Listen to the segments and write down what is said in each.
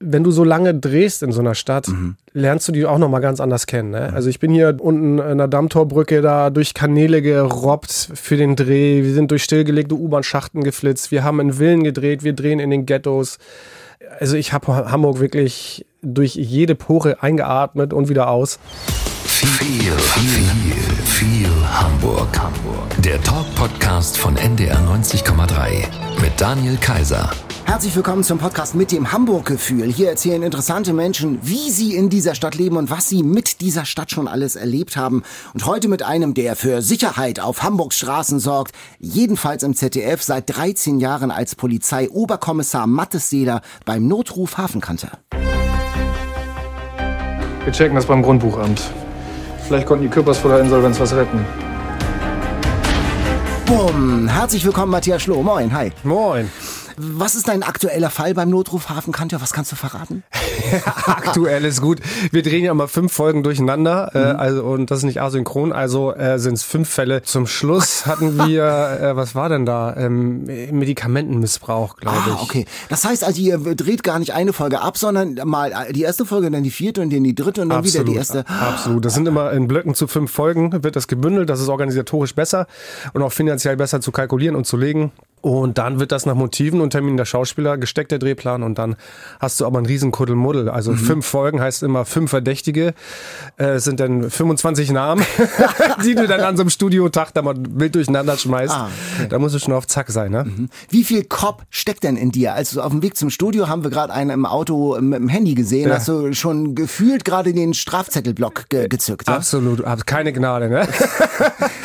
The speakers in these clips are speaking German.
wenn du so lange drehst in so einer Stadt, mhm. lernst du die auch nochmal ganz anders kennen. Ne? Also ich bin hier unten in der Dammtorbrücke da durch Kanäle gerobbt für den Dreh. Wir sind durch stillgelegte U-Bahn-Schachten geflitzt. Wir haben in Villen gedreht. Wir drehen in den Ghettos. Also ich habe Hamburg wirklich durch jede Pore eingeatmet und wieder aus. Viel, viel, viel, viel Hamburg. Hamburg. Der Talk-Podcast von NDR 90,3 mit Daniel Kaiser. Herzlich willkommen zum Podcast mit dem Hamburg-Gefühl. Hier erzählen interessante Menschen, wie sie in dieser Stadt leben und was sie mit dieser Stadt schon alles erlebt haben. Und heute mit einem, der für Sicherheit auf Hamburgs Straßen sorgt, jedenfalls im ZDF seit 13 Jahren als Polizei-Oberkommissar Mattes Seeler beim Notruf Hafenkante. Wir checken das beim Grundbuchamt. Vielleicht konnten die Küppers vor der Insolvenz was retten. Bumm! Herzlich willkommen, Matthias Schloh. Moin, hi. Moin. Was ist dein aktueller Fall beim Notruf Hafenkante? Was kannst du verraten? Aktuell ist gut. Wir drehen ja mal fünf Folgen durcheinander, äh, mhm. äh, also und das ist nicht asynchron, also äh, sind es fünf Fälle. Zum Schluss hatten wir, äh, was war denn da? Ähm, Medikamentenmissbrauch, glaube ah, ich. okay. Das heißt also, ihr dreht gar nicht eine Folge ab, sondern mal die erste Folge, dann die vierte und dann die dritte und dann Absolut. wieder die erste. Absolut. Das sind immer in Blöcken zu fünf Folgen, wird das gebündelt. Das ist organisatorisch besser und auch finanziell besser zu kalkulieren und zu legen. Und dann wird das nach Motiven und Terminen der Schauspieler gesteckt, der Drehplan. Und dann hast du aber einen riesen Kuddelmuddel. Also mhm. fünf Folgen heißt immer fünf Verdächtige. Äh, sind dann 25 Namen, die du dann an so einem Studiotag da mal wild durcheinander schmeißt. Ah, okay. Da musst du schon auf Zack sein. Ne? Mhm. Wie viel Kopf steckt denn in dir? Also auf dem Weg zum Studio haben wir gerade einen im Auto mit dem Handy gesehen. Ja. Hast du schon gefühlt gerade den Strafzettelblock ge gezückt? Ja? Absolut. Keine Gnade. Ne?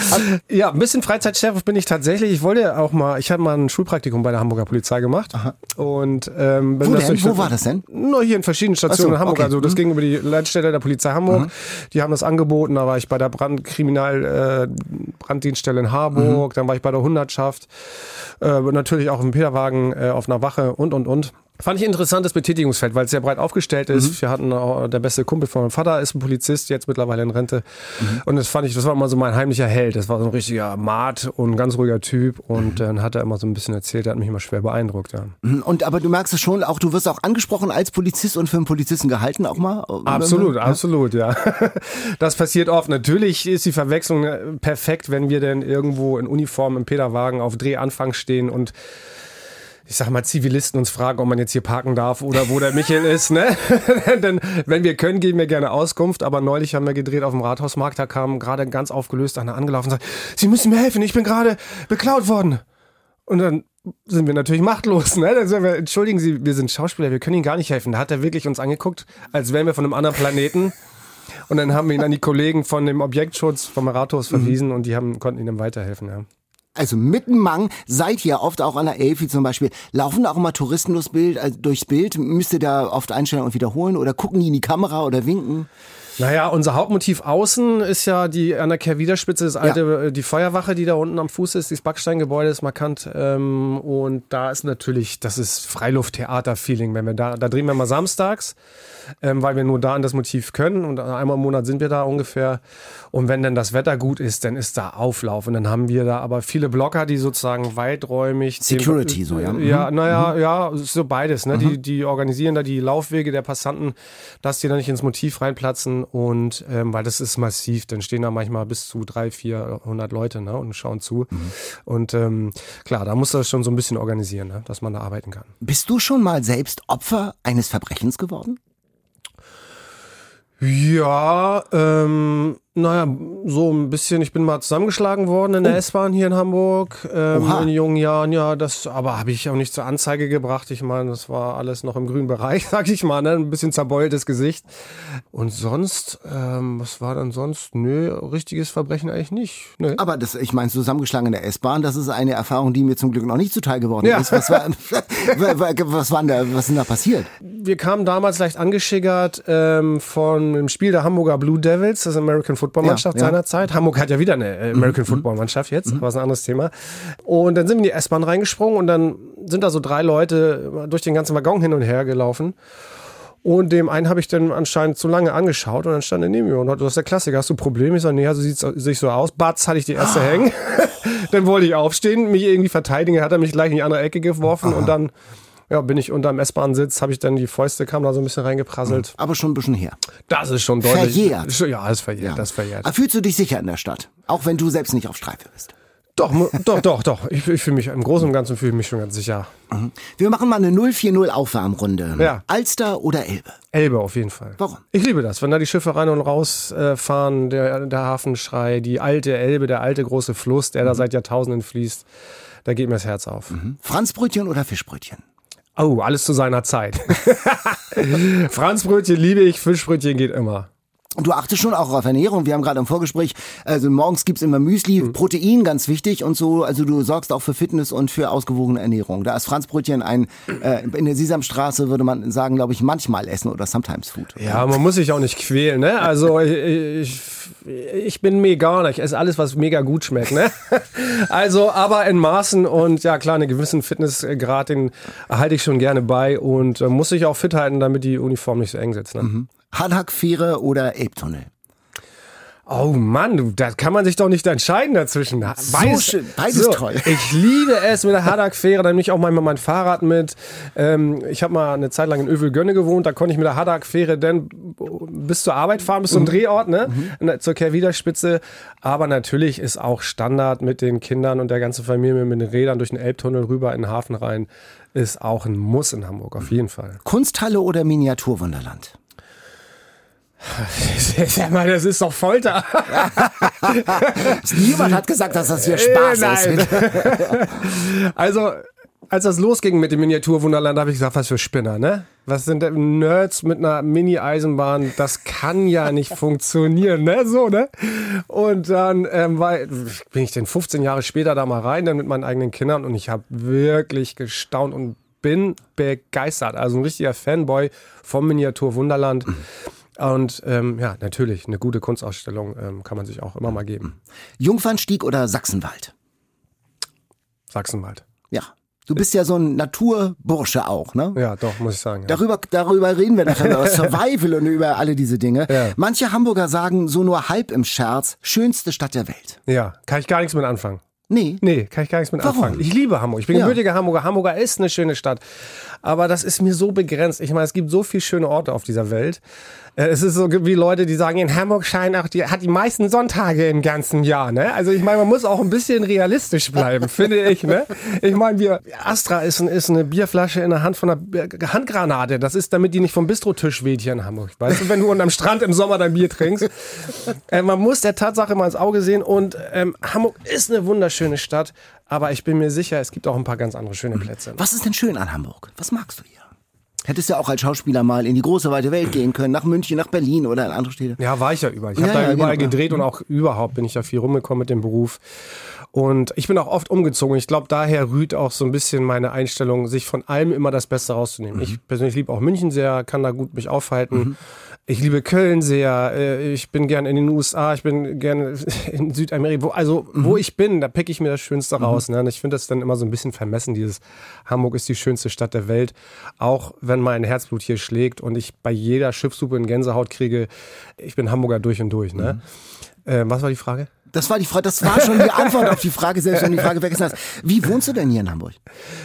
ja, ein bisschen Freizeitchef bin ich tatsächlich. Ich wollte auch mal, ich habe mal ein Schulpraktikum bei der Hamburger Polizei gemacht. Aha. Und ähm, Wo, denn? Wo war das denn? Nur hier in verschiedenen Stationen so, in Hamburg. Okay. Also das mhm. ging über die Leitstelle der Polizei Hamburg. Mhm. Die haben das angeboten. Da war ich bei der Brandkriminal äh, Branddienststelle in Harburg. Mhm. Dann war ich bei der Hundertschaft. Äh, natürlich auch im Peterwagen äh, auf einer Wache und und und. Fand ich interessantes Betätigungsfeld, weil es sehr breit aufgestellt ist. Mhm. Wir hatten auch, der beste Kumpel von meinem Vater ist ein Polizist, jetzt mittlerweile in Rente. Mhm. Und das fand ich, das war immer so mein heimlicher Held. Das war so ein richtiger Mart und ganz ruhiger Typ. Und mhm. dann hat er immer so ein bisschen erzählt, der hat mich immer schwer beeindruckt. Ja. Mhm. Und aber du merkst es schon, auch du wirst auch angesprochen als Polizist und für einen Polizisten gehalten auch mal. Absolut, ja? absolut, ja. Das passiert oft. Natürlich ist die Verwechslung äh, perfekt, wenn wir denn irgendwo in Uniform im Peterwagen auf Drehanfang stehen und ich sag mal, Zivilisten uns fragen, ob man jetzt hier parken darf oder wo der Michael ist. Ne? Denn wenn wir können, geben wir gerne Auskunft. Aber neulich haben wir gedreht auf dem Rathausmarkt, da kam gerade ganz aufgelöst einer angelaufen und sagt, Sie müssen mir helfen, ich bin gerade beklaut worden. Und dann sind wir natürlich machtlos. Ne? Dann wir, entschuldigen Sie, wir sind Schauspieler, wir können Ihnen gar nicht helfen. Da hat er wirklich uns angeguckt, als wären wir von einem anderen Planeten. Und dann haben wir ihn an die Kollegen von dem Objektschutz vom Rathaus verwiesen mhm. und die haben, konnten ihm weiterhelfen. Ja also mitten Mang, seid ihr oft auch an der Elfi zum Beispiel, laufen da auch immer Touristen durchs Bild, also durchs Bild? Müsst ihr da oft einstellen und wiederholen oder gucken die in die Kamera oder winken? Naja, unser Hauptmotiv außen ist ja die an der Kehrwiederspitze, das alte, ja. Äh, die Feuerwache, die da unten am Fuß ist, dieses Backsteingebäude ist markant. Ähm, und da ist natürlich, das ist Freilufttheater-Feeling, wenn wir da, da drehen wir mal samstags, ähm, weil wir nur da an das Motiv können und einmal im Monat sind wir da ungefähr. Und wenn dann das Wetter gut ist, dann ist da Auflauf. Und dann haben wir da aber viele Blocker, die sozusagen weiträumig. Security, den, so, ja. Ja, mhm. naja, mhm. ja, so beides, ne? Mhm. Die, die organisieren da die Laufwege der Passanten, dass die da nicht ins Motiv reinplatzen und ähm, weil das ist massiv, dann stehen da manchmal bis zu drei, vierhundert Leute ne, und schauen zu. Mhm. Und ähm, klar, da muss das schon so ein bisschen organisieren, ne, dass man da arbeiten kann. Bist du schon mal selbst Opfer eines Verbrechens geworden? Ja, ähm, naja, so ein bisschen. Ich bin mal zusammengeschlagen worden in der oh. S-Bahn hier in Hamburg ähm, in jungen Jahren. Ja, das aber habe ich auch nicht zur Anzeige gebracht. Ich meine, das war alles noch im grünen Bereich, sag ich mal. Ne? Ein bisschen zerbeultes Gesicht. Und sonst, ähm, was war dann sonst? Nö, richtiges Verbrechen eigentlich nicht. Nö. Aber das, ich meine, zusammengeschlagen in der S-Bahn, das ist eine Erfahrung, die mir zum Glück noch nicht zuteil geworden ja. ist. Was war, was, war da, was ist denn da passiert? Wir kamen damals leicht angeschickert ähm, von dem Spiel der Hamburger Blue Devils, das American Football Footballmannschaft ja, ja. seinerzeit. Hamburg hat ja wieder eine äh, American mhm. Football Mannschaft jetzt, mhm. aber ist ein anderes Thema. Und dann sind wir in die S-Bahn reingesprungen und dann sind da so drei Leute durch den ganzen Waggon hin und her gelaufen. Und dem einen habe ich dann anscheinend zu lange angeschaut und dann stand er neben mir und hat, das ist der Klassiker, hast du Probleme? Ich sage, nee, so sieht sich so aus. Batz hatte ich die erste hängen. dann wollte ich aufstehen, mich irgendwie verteidigen, hat er mich gleich in die andere Ecke geworfen Aha. und dann ja, bin ich unterm S-Bahn-Sitz, habe ich dann die Fäuste kam da so ein bisschen reingeprasselt. Aber schon ein bisschen her. Das ist schon deutlich. Verjährt. Ja, das ist verjährt. Das ist verjährt. Aber fühlst du dich sicher in der Stadt? Auch wenn du selbst nicht auf Streife bist. Doch, doch, doch, doch. Ich, ich fühle mich im Großen und Ganzen fühle ich mich schon ganz sicher. Wir machen mal eine 040 Aufwärmrunde. Ja. Alster oder Elbe? Elbe auf jeden Fall. Warum? Ich liebe das, wenn da die Schiffe rein und raus äh, fahren, der, der Hafenschrei, die alte Elbe, der alte große Fluss, der da Mhm. seit Jahrtausenden fließt, da geht mir das Herz auf. Franzbrötchen oder Fischbrötchen? Oh, alles zu seiner Zeit. Franzbrötchen liebe ich, Fischbrötchen geht immer. Und du achtest schon auch auf Ernährung. Wir haben gerade im Vorgespräch, also morgens gibt's immer Müsli, Protein, ganz wichtig und so. Also du sorgst auch für Fitness und für ausgewogene Ernährung. Da ist Franzbrötchen ein, äh, in der Sesamstraße würde man sagen, glaube ich, manchmal essen oder sometimes Food. Ja, man muss sich auch nicht quälen, ne? Also ich, ich, ich bin Veganer, ich esse alles, was mega gut schmeckt, ne? Also, aber in Maßen und ja klar, einen gewissen Fitnessgrad, den halte ich schon gerne bei und äh, muss sich auch fit halten, damit die Uniform nicht so eng sitzt. Ne? Hallack-Fähre oder Elbtunnel? Oh Mann, da kann man sich doch nicht entscheiden dazwischen. Beides, schön, beides toll. Ich liebe es mit der Haddock-Fähre, da nehme ich auch manchmal mein Fahrrad mit. Ähm, ich habe mal eine Zeit lang in Övelgönne gewohnt, da konnte ich mit der Haddock-Fähre dann bis zur Arbeit fahren, bis zum Drehort, ne? In- Zur Kehrwiederspitze. Aber natürlich ist auch Standard mit den Kindern und der ganzen Familie mit den Rädern durch den Elbtunnel rüber in den Hafen rein, ist auch ein Muss in Hamburg, auf jeden Fall. Kunsthalle oder Miniaturwunderland? Sag mal, das ist doch Folter. Niemand hat gesagt, dass das hier Spaß Äh, ist. Also, als das losging mit dem Miniaturwunderland, habe ich gesagt, was für Spinner, ne? Was sind denn Nerds mit einer Mini-Eisenbahn? Das kann ja nicht funktionieren, ne? So, ne? Und dann ähm, war, bin ich denn 15 Jahre später da mal rein, dann mit meinen eigenen Kindern und ich habe wirklich gestaunt und bin begeistert. Also ein richtiger Fanboy vom Miniaturwunderland. Und ähm, ja, natürlich, eine gute Kunstausstellung ähm, kann man sich auch immer mal geben. Jungfernstieg oder Sachsenwald? Sachsenwald. Ja. Du bist ja so ein Naturbursche auch, ne? Ja, doch, muss ich sagen. Ja. Darüber, darüber reden wir nachher über Survival und über alle diese Dinge. Ja. Manche Hamburger sagen so nur halb im Scherz, schönste Stadt der Welt. Ja, kann ich gar nichts mit anfangen. Nee. Nee, kann ich gar nichts mit Warum? anfangen. Ich liebe Hamburg. Ich bin Ja. gebürtiger Hamburger. Hamburger ist eine schöne Stadt. Aber das ist mir so begrenzt. Ich meine, es gibt so viele schöne Orte auf dieser Welt. Äh, Es ist so wie Leute, die sagen, in Hamburg scheinen auch die, hat die meisten Sonntage im ganzen Jahr, ne? Also ich meine, man muss auch ein bisschen realistisch bleiben, finde ich, ne? Ich meine, wir, Astra ist, ist eine Bierflasche in der Hand von einer Handgranate. Das ist, damit die nicht vom Bistrotisch weht hier in Hamburg. Weißt du, wenn du unterm Strand im Sommer dein Bier trinkst. Äh, man muss der Tatsache mal ins Auge sehen und ähm, Hamburg ist eine wunderschöne Stadt, aber ich bin mir sicher, es gibt auch ein paar ganz andere schöne Plätze. Was ist denn schön an Hamburg? Was magst du hier? Hättest ja auch als Schauspieler mal in die große weite Welt gehen können, nach München, nach Berlin oder in andere Städte. Ja, war ich ja überall. Ich Ja, habe da ja, überall genau. gedreht und auch überhaupt bin ich da viel rumgekommen mit dem Beruf. Und ich bin auch oft umgezogen. Ich glaube, daher rührt auch so ein bisschen meine Einstellung, sich von allem immer das Beste rauszunehmen. Ich persönlich liebe auch München sehr, kann da gut mich aufhalten. Ich liebe Köln sehr. äh, Ich bin gern in den USA. Ich bin gern in Südamerika. Wo, also, wo ich bin, da pick ich mir das Schönste raus. Ne? Und ich finde das dann immer so ein bisschen vermessen, dieses Hamburg ist die schönste Stadt der Welt. Auch wenn mein Herzblut hier schlägt und ich bei jeder Schiffssuppe in Gänsehaut kriege. Ich bin Hamburger durch und durch. Ne? Äh, was war die Frage? Das war die Frage, das war schon die Antwort auf die Frage, selbst wenn du die Frage vergessen hast. Wie wohnst du denn hier in Hamburg?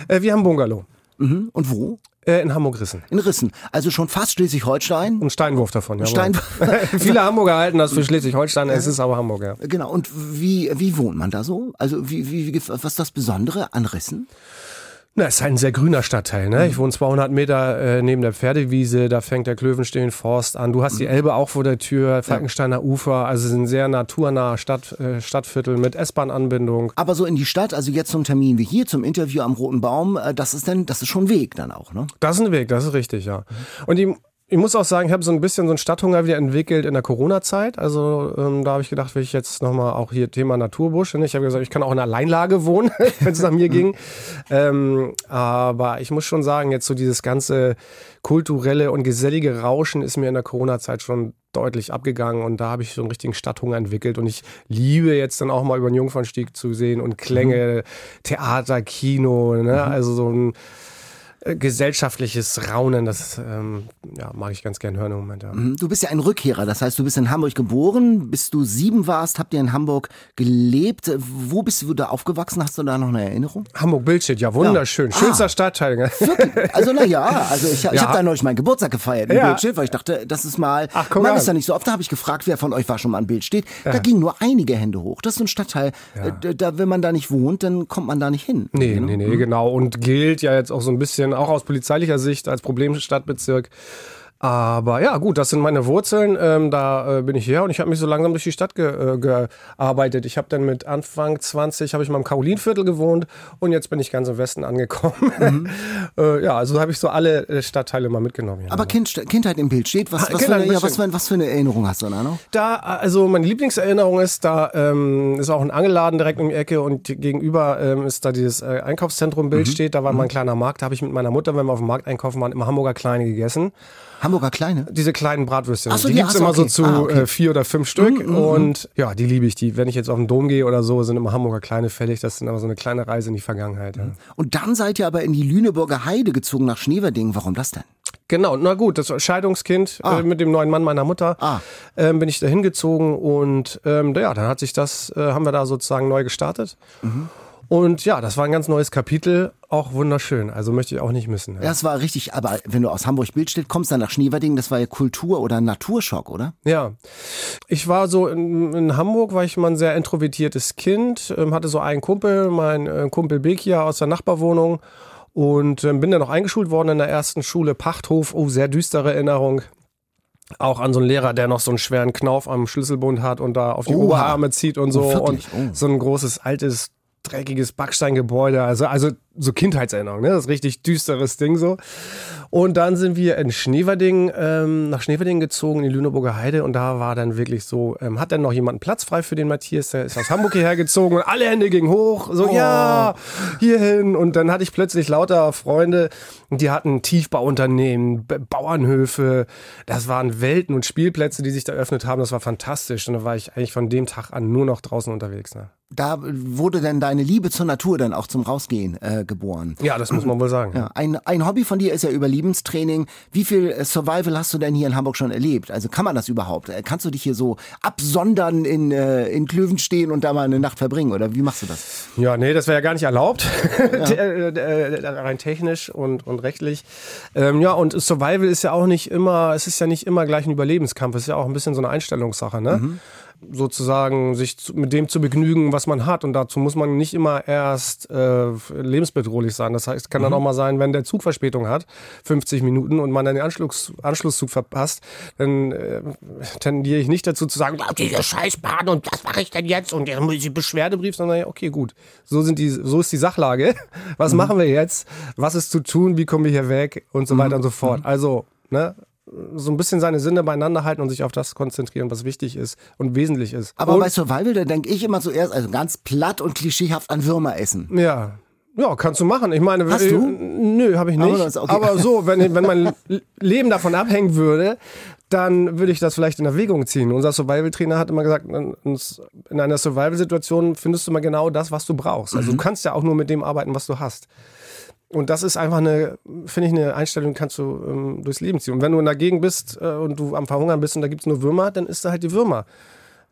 Äh, wir haben Bungalow. Mhm. Und wo? Äh, in Hamburg-Rissen. In Rissen. Also schon fast Schleswig-Holstein. Und Steinwurf davon, ja. Steinwurf. Viele Hamburger halten das für Schleswig-Holstein, es ist aber Hamburg, ja. Genau. Und wie, wie wohnt man da so? Also wie, wie, wie, was ist das Besondere an Rissen? Na, es ist halt ein sehr grüner Stadtteil, ne? Ich wohne 200 Meter äh, neben der Pferdewiese, da fängt der Klövenstehen Forst an. Du hast die Elbe auch vor der Tür, Falkensteiner Ufer, also es ist ein sehr naturnaher Stadt, äh, Stadtviertel mit S-Bahn-Anbindung. Aber so in die Stadt, also jetzt zum Termin wie hier, zum Interview am Roten Baum, äh, das ist dann, das ist schon Weg dann auch, ne? Das ist ein Weg, das ist richtig, ja. Und die, ich muss auch sagen, ich habe so ein bisschen so einen Stadthunger wieder entwickelt in der Corona-Zeit. Also ähm, da habe ich gedacht, will ich jetzt nochmal auch hier Thema Naturbusch. Ne? Ich habe gesagt, ich kann auch in Alleinlage wohnen, wenn es nach mir ging. Ähm, aber ich muss schon sagen, jetzt so dieses ganze kulturelle und gesellige Rauschen ist mir in der Corona-Zeit schon deutlich abgegangen und da habe ich so einen richtigen Stadthunger entwickelt und ich liebe jetzt dann auch mal über den Jungfernstieg zu sehen und Klänge, Theater, Kino, ne? also so ein gesellschaftliches Raunen, das ähm, ja, mag ich ganz gern hören im Moment. Ja. Mhm. Du bist ja ein Rückkehrer, das heißt, du bist in Hamburg geboren, bis du sieben warst, habt ihr in Hamburg gelebt. Wo bist du da aufgewachsen? Hast du da noch eine Erinnerung? Hamburg-Bildstedt, ja, wunderschön. Ja. Schönster Ah. Stadtteil. Wirklich? Also na ja, also ich, ich Ja. habe da neulich meinen Geburtstag gefeiert in Ja. Bildstedt, weil ich dachte, das ist mal, Ach, guck man an. ist da nicht so oft, da habe ich gefragt, wer von euch war schon mal in Bildstedt. Da gingen nur einige Hände hoch. Das ist so ein Stadtteil, äh, da, wenn man da nicht wohnt, dann kommt man da nicht hin. Nee, ne? nee, nee, genau. Und gilt ja jetzt auch so ein bisschen, auch aus polizeilicher Sicht, als Problemstadtbezirk. Aber ja, gut, das sind meine Wurzeln. Ähm, da äh, bin ich her und ich habe mich so langsam durch die Stadt ge äh, gearbeitet. Ich habe dann mit Anfang 20 habe ich mal im Karolinviertel gewohnt und jetzt bin ich ganz im Westen angekommen. äh, ja, also habe ich so alle äh, Stadtteile mal mitgenommen. Ja. Aber kind, Kindheit im Bildstedt, was, Ah, was, für eine, ja, was, für, was für eine Erinnerung hast du da noch? Da, also meine Lieblingserinnerung ist, da ähm, ist auch ein Angelladen direkt um die Ecke und gegenüber ähm, ist da dieses äh, Einkaufszentrum Bild steht. Da war mal ein kleiner Markt, da habe ich mit meiner Mutter, wenn wir auf dem Markt einkaufen waren, immer Hamburger Kleine gegessen. Hamburger Kleine? Diese kleinen Bratwürstchen. Ach so, die gibt's ach so, immer so okay. zu Ah, okay. äh, vier oder fünf Stück und ja, die liebe ich. Die, wenn ich jetzt auf den Dom gehe oder so, sind immer Hamburger Kleine fällig. Das sind aber so eine kleine Reise in die Vergangenheit. Ja. Und dann seid ihr aber in die Lüneburger Heide gezogen nach Schneverding. Warum das denn? Genau, na gut, das Scheidungskind Ah. äh, mit dem neuen Mann meiner Mutter Ah. ähm, bin ich da hingezogen und ähm, ja, dann hat sich das, äh, haben wir da sozusagen neu gestartet. Mhm. Und ja, das war ein ganz neues Kapitel, auch wunderschön. Also möchte ich auch nicht missen. Ja, es war richtig, aber wenn du aus Hamburg-Bildstedt kommst, dann nach Schneverding, das war ja Kultur- oder Naturschock, oder? ja. ich war so in, in Hamburg, war ich mal ein sehr introvertiertes Kind, ähm, hatte so einen Kumpel, mein äh, Kumpel Bekia aus der Nachbarwohnung und ähm, bin dann noch eingeschult worden in der ersten Schule Pachthof. Oh, sehr düstere Erinnerung. Auch an so einen Lehrer, der noch so einen schweren Knauf am Schlüsselbund hat und da auf die Oha. Oberarme zieht und so. Oh, und? Oh. so ein großes, altes, dreckiges Backsteingebäude. Also, also so Kindheitserinnerung, ne? Das ist richtig düsteres Ding so. Und dann sind wir in Schneverding, ähm, nach Schneverding gezogen, in die Lüneburger Heide. Und da war dann wirklich so, ähm, hat dann noch jemand Platz frei für den Matthias, der ist aus Hamburg hierher gezogen und alle Hände gingen hoch. So, Oh. ja, hierhin. Und dann hatte ich plötzlich lauter Freunde, die hatten Tiefbauunternehmen, Bauernhöfe. Das waren Welten und Spielplätze, die sich da eröffnet haben. Das war fantastisch. Und da war ich eigentlich von dem Tag an nur noch draußen unterwegs. Ne? Da wurde denn deine Liebe zur Natur dann auch zum Rausgehen äh, geboren. Ja, das muss man wohl sagen. Ja, ein, ein Hobby von dir ist ja Überlebenstraining. Wie viel äh, Survival hast du denn hier in Hamburg schon erlebt? Also kann man das überhaupt? Äh, Kannst du dich hier so absondern in, äh, in Klöven stehen und da mal eine Nacht verbringen? Oder wie machst du das? Ja, nee, das wäre ja gar nicht erlaubt, äh, äh, rein technisch und, und rechtlich. Ähm, ja, und Survival ist ja auch nicht immer, es ist ja nicht immer gleich ein Überlebenskampf, es ist ja auch ein bisschen so eine Einstellungssache, ne? Sozusagen sich mit dem zu begnügen, was man hat. Und dazu muss man nicht immer erst äh, lebensbedrohlich sein. Das heißt, kann dann auch mal sein, wenn der Zug Verspätung hat, 50 Minuten, und man dann den Anschluss, Anschlusszug verpasst, dann äh, tendiere ich nicht dazu zu sagen, "Ah, diese Scheißbahn und was mache ich denn jetzt? Und der muss ich Beschwerdebrief, sondern okay, gut. So sind die, so ist die Sachlage. Was machen wir jetzt? Was ist zu tun? Wie kommen wir hier weg? Und so weiter und so fort. Also, ne? So ein bisschen seine Sinne beieinander halten und sich auf das konzentrieren, was wichtig ist und wesentlich ist. Aber und, bei Survival, da denke ich immer zuerst, also ganz platt und klischeehaft an Würmer essen. Ja. Ja, kannst du machen. Ich meine, Hast äh, du? Nö, habe ich nicht. Aber Aber, okay. so, wenn, wenn mein Leben davon abhängen würde, dann würde ich das vielleicht in Erwägung ziehen. Unser Survival-Trainer hat immer gesagt, in in einer Survival-Situation findest du mal genau das, was du brauchst. Also du kannst ja auch nur mit dem arbeiten, was du hast. Und das ist einfach eine, finde ich, eine Einstellung, die kannst du ähm, durchs Leben ziehen. Und wenn du in der Gegend bist äh, und du am Verhungern bist und da gibt's nur Würmer, dann isst du halt die Würmer.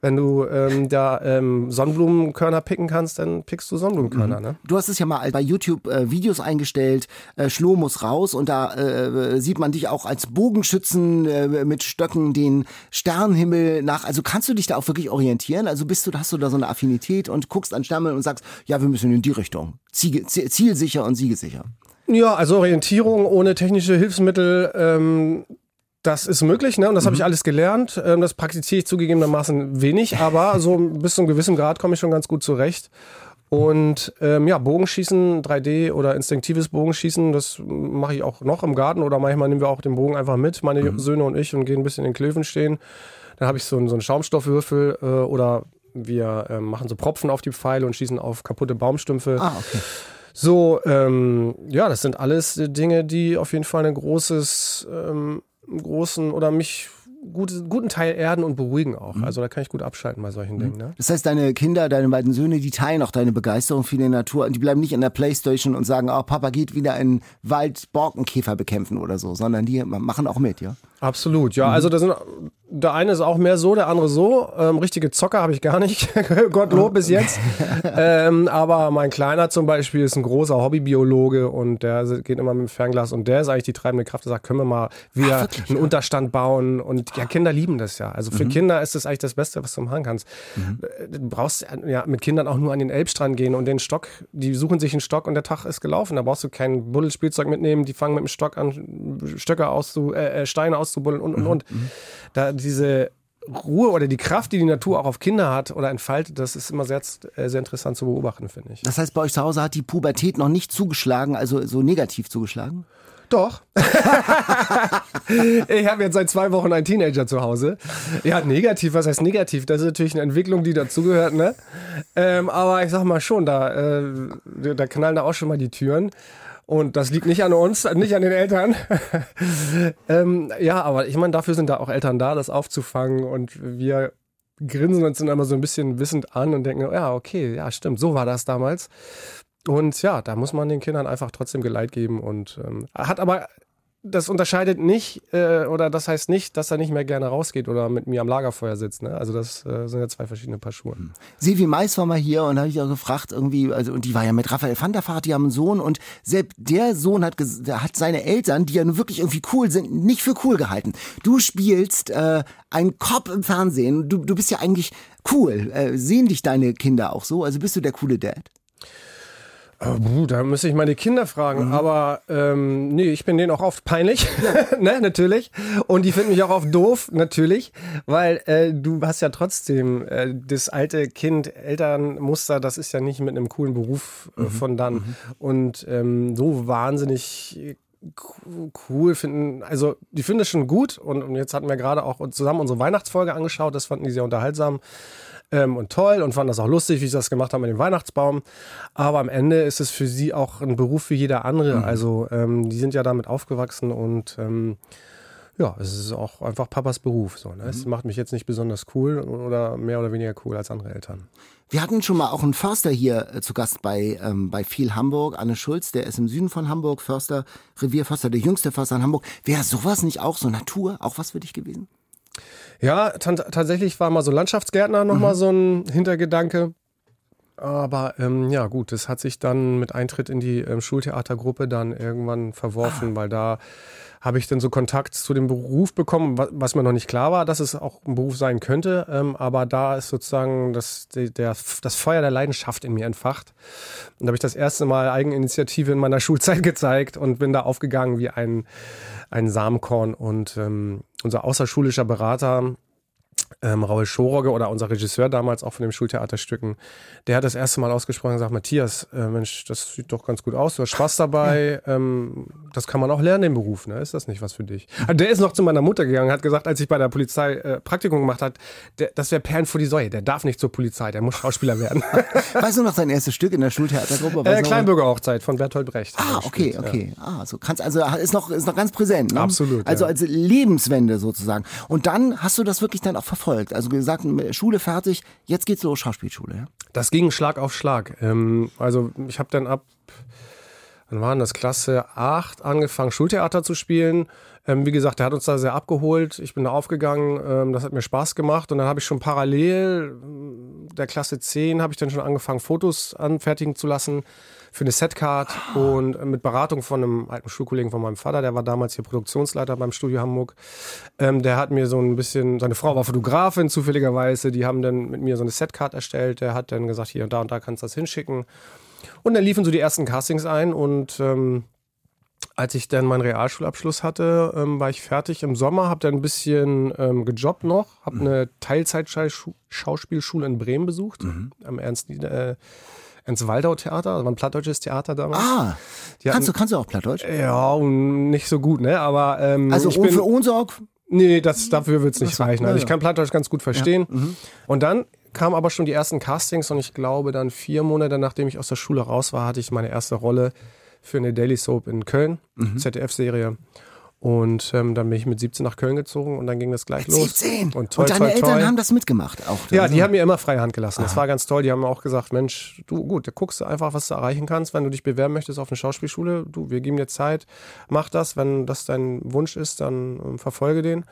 Wenn du ähm, da ähm, Sonnenblumenkörner picken kannst, dann pickst du Sonnenblumenkörner. Ne? Du hast es ja mal bei YouTube äh, Videos eingestellt, äh, Schloh muss raus und da äh, sieht man dich auch als Bogenschützen äh, mit Stöcken den Sternenhimmel nach. Also kannst du dich da auch wirklich orientieren? Also bist du, hast du da so eine Affinität und guckst an Sterne und sagst, ja, wir müssen in die Richtung. Ziege, zie- zielsicher und siegesicher. Ja, also Orientierung ohne technische Hilfsmittel, ähm, das ist möglich, ne? Und das habe ich alles gelernt. Ähm, das praktiziere ich zugegebenermaßen wenig, aber so bis zu einem gewissen Grad komme ich schon ganz gut zurecht. Und ähm, ja, Bogenschießen, 3D oder instinktives Bogenschießen, das mache ich auch noch im Garten oder manchmal nehmen wir auch den Bogen einfach mit, meine Söhne und ich, und gehen ein bisschen in den Klöven stehen. Dann habe ich so einen, so einen Schaumstoffwürfel äh, oder wir ähm, machen so Propfen auf die Pfeile und schießen auf kaputte Baumstümpfe. Ah, okay. So, ähm, ja, das sind alles Dinge, die auf jeden Fall ein großes, ähm, großen oder mich gut, guten Teil erden und beruhigen auch. Mhm. Also da kann ich gut abschalten bei solchen mhm. Dingen. Ne? Das heißt, deine Kinder, deine beiden Söhne, die teilen auch deine Begeisterung für die Natur und die bleiben nicht in der Playstation und sagen, oh, Papa geht wieder in den Wald Borkenkäfer bekämpfen oder so, sondern die machen auch mit, ja? Absolut, ja. Mhm. Also da sind der eine ist auch mehr so, der andere so. Ähm, richtige Zocker habe ich gar nicht, Gottlob bis jetzt. ähm, aber mein Kleiner zum Beispiel ist ein großer Hobbybiologe und der geht immer mit dem Fernglas und der ist eigentlich die treibende Kraft. Der sagt, können wir mal wieder Ach, einen ja? Unterstand bauen und ja, Kinder lieben das ja. Also für mhm. Kinder ist das eigentlich das Beste, was du machen kannst. Mhm. Du brauchst ja mit Kindern auch nur an den Elbstrand gehen und den Stock, die suchen sich einen Stock und der Tag ist gelaufen. Da brauchst du kein Buddelspielzeug mitnehmen, die fangen mit dem Stock an, Stöcke auszu, äh, äh Steine auszubuddeln und und mhm. und. Mhm. Da diese Ruhe oder die Kraft, die die Natur auch auf Kinder hat oder entfaltet, das ist immer sehr, äh, sehr interessant zu beobachten, finde ich. Das heißt, bei euch zu Hause hat die Pubertät noch nicht zugeschlagen, also so negativ zugeschlagen? Doch. ich habe jetzt seit zwei Wochen einen Teenager zu Hause. Ja, negativ, was heißt negativ? Das ist natürlich eine Entwicklung, die dazugehört, ne? Ähm, aber ich sag mal schon, da, äh, da knallen da auch schon mal die Türen. Und das liegt nicht an uns, nicht an den Eltern. ähm, ja, aber ich meine, dafür sind da auch Eltern da, das aufzufangen. Und wir grinsen uns dann immer so ein bisschen wissend an und denken, ja, okay, ja, stimmt, so war das damals. Und ja, da muss man den Kindern einfach trotzdem Geleit geben und ähm, hat aber das unterscheidet nicht, äh, oder das heißt nicht, dass er nicht mehr gerne rausgeht oder mit mir am Lagerfeuer sitzt. Ne? Also das äh, sind ja zwei verschiedene Paar Schuhe. Hm. Silvi Mais war mal hier und habe ich auch gefragt, irgendwie, also und die war ja mit Raphael van der Vaart, die haben einen Sohn und selbst der Sohn hat, hat seine Eltern, die ja nun wirklich irgendwie cool sind, nicht für cool gehalten. Du spielst äh, einen Cop im Fernsehen, du, du bist ja eigentlich cool. Äh, sehen dich deine Kinder auch so? Also bist du der coole Dad? Oh, da müsste ich meine Kinder fragen, mhm. aber ähm, nee, ich bin denen auch oft peinlich, ne, natürlich. Und die finden mich auch oft doof, natürlich, weil äh, du hast ja trotzdem äh, das alte Kind, Elternmuster, das ist ja nicht mit einem coolen Beruf äh, mhm. von dann. Mhm. Und ähm, so wahnsinnig cool finden, also die finden es schon gut und, und jetzt hatten wir gerade auch zusammen unsere Weihnachtsfolge angeschaut, das fanden die sehr unterhaltsam ähm, und toll und fanden das auch lustig, wie sie das gemacht haben mit dem Weihnachtsbaum. Aber am Ende ist es für sie auch ein Beruf wie jeder andere. Mhm. Also ähm, die sind ja damit aufgewachsen und ähm, ja, es ist auch einfach Papas Beruf. So, ne? Mhm. Es macht mich jetzt nicht besonders cool oder mehr oder weniger cool als andere Eltern. Wir hatten schon mal auch einen Förster hier äh, zu Gast bei, ähm, bei viel Hamburg, Anne Schulz, der ist im Süden von Hamburg, Förster, Revierförster, der jüngste Förster in Hamburg. Wäre sowas nicht auch so Natur, auch was für dich gewesen? Ja, tatsächlich war mal so Landschaftsgärtner nochmal mhm. so ein Hintergedanke. Aber ähm, ja, gut, das hat sich dann mit Eintritt in die ähm, Schultheatergruppe dann irgendwann verworfen, ah. weil da habe ich dann so Kontakt zu dem Beruf bekommen, was mir noch nicht klar war, dass es auch ein Beruf sein könnte. Ähm, aber da ist sozusagen das, der, das Feuer der Leidenschaft in mir entfacht. Und da habe ich das erste Mal Eigeninitiative in meiner Schulzeit gezeigt und bin da aufgegangen wie ein, ein Samenkorn. Und ähm, unser außerschulischer Berater, ähm, Raul Schorogge oder unser Regisseur damals auch von den Schultheaterstücken, der hat das erste Mal ausgesprochen und gesagt, Matthias, äh, Mensch, das sieht doch ganz gut aus, du hast Spaß dabei, ähm, das kann man auch lernen, den Beruf, ne? Ist das nicht was für dich? Also der ist noch zu meiner Mutter gegangen, hat gesagt, als ich bei der Polizei äh, Praktikum gemacht hat, der, das wäre Perlen vor die Säue, der darf nicht zur Polizei, der muss Schauspieler werden. weißt du noch sein erstes Stück in der Schultheatergruppe? Äh, Kleinbürgerhochzeit von Bertolt Brecht. Ah, okay, okay. Ja. Ah, so kannst also ist noch ist noch ganz präsent. Ne? Absolut. Also ja. als Lebenswende sozusagen. Und dann hast du das wirklich dann auch verfolgt. Also gesagt, Schule fertig, jetzt geht's los, Schauspielschule. Ja? Das ging Schlag auf Schlag. Ähm, also ich habe dann ab, wann waren das, Klasse 8 angefangen, Schultheater zu spielen. Ähm, wie gesagt, der hat uns da sehr abgeholt. Ich bin da aufgegangen, ähm, das hat mir Spaß gemacht. Und dann habe ich schon parallel der Klasse 10 habe ich dann schon angefangen, Fotos anfertigen zu lassen für eine Setcard und mit Beratung von einem alten Schulkollegen von meinem Vater, der war damals hier Produktionsleiter beim Studio Hamburg. Ähm, der hat mir so ein bisschen, seine Frau war Fotografin zufälligerweise, die haben dann mit mir so eine Setcard erstellt. Der hat dann gesagt, hier und da und da kannst du das hinschicken. Und dann liefen so die ersten Castings ein und ähm, als ich dann meinen Realschulabschluss hatte, ähm, war ich fertig im Sommer, habe dann ein bisschen ähm, gejobbt noch, habe mhm. eine Teilzeit-Schauspielschule in Bremen besucht, mhm. am Ernst äh, ins Waldau-Theater, das war ein plattdeutsches Theater damals. Ah, hatten, kannst, du, kannst du auch Plattdeutsch? Ja, nicht so gut, ne? Aber ähm, also ich bin, für Unsorg? Nee, das, dafür wird's nicht reichen. Also ich kann Plattdeutsch ganz gut verstehen. Ja. Mhm. Und dann kamen aber schon die ersten Castings und ich glaube dann vier Monate nachdem ich aus der Schule raus war, hatte ich meine erste Rolle für eine Daily Soap in Köln, mhm. ZDF-Serie. Und ähm, dann bin ich mit 17 nach Köln gezogen und dann ging das gleich Mit los. 17. Und, toll, und deine toll, Eltern toll. haben das mitgemacht auch. Ja, die haben mir immer freie Hand gelassen. Das war ganz toll. Die haben auch gesagt, Mensch, du gut, da guckst du einfach, was du erreichen kannst. Wenn du dich bewerben möchtest auf eine Schauspielschule, du, wir geben dir Zeit, mach das. Wenn das dein Wunsch ist, dann ähm, verfolge den.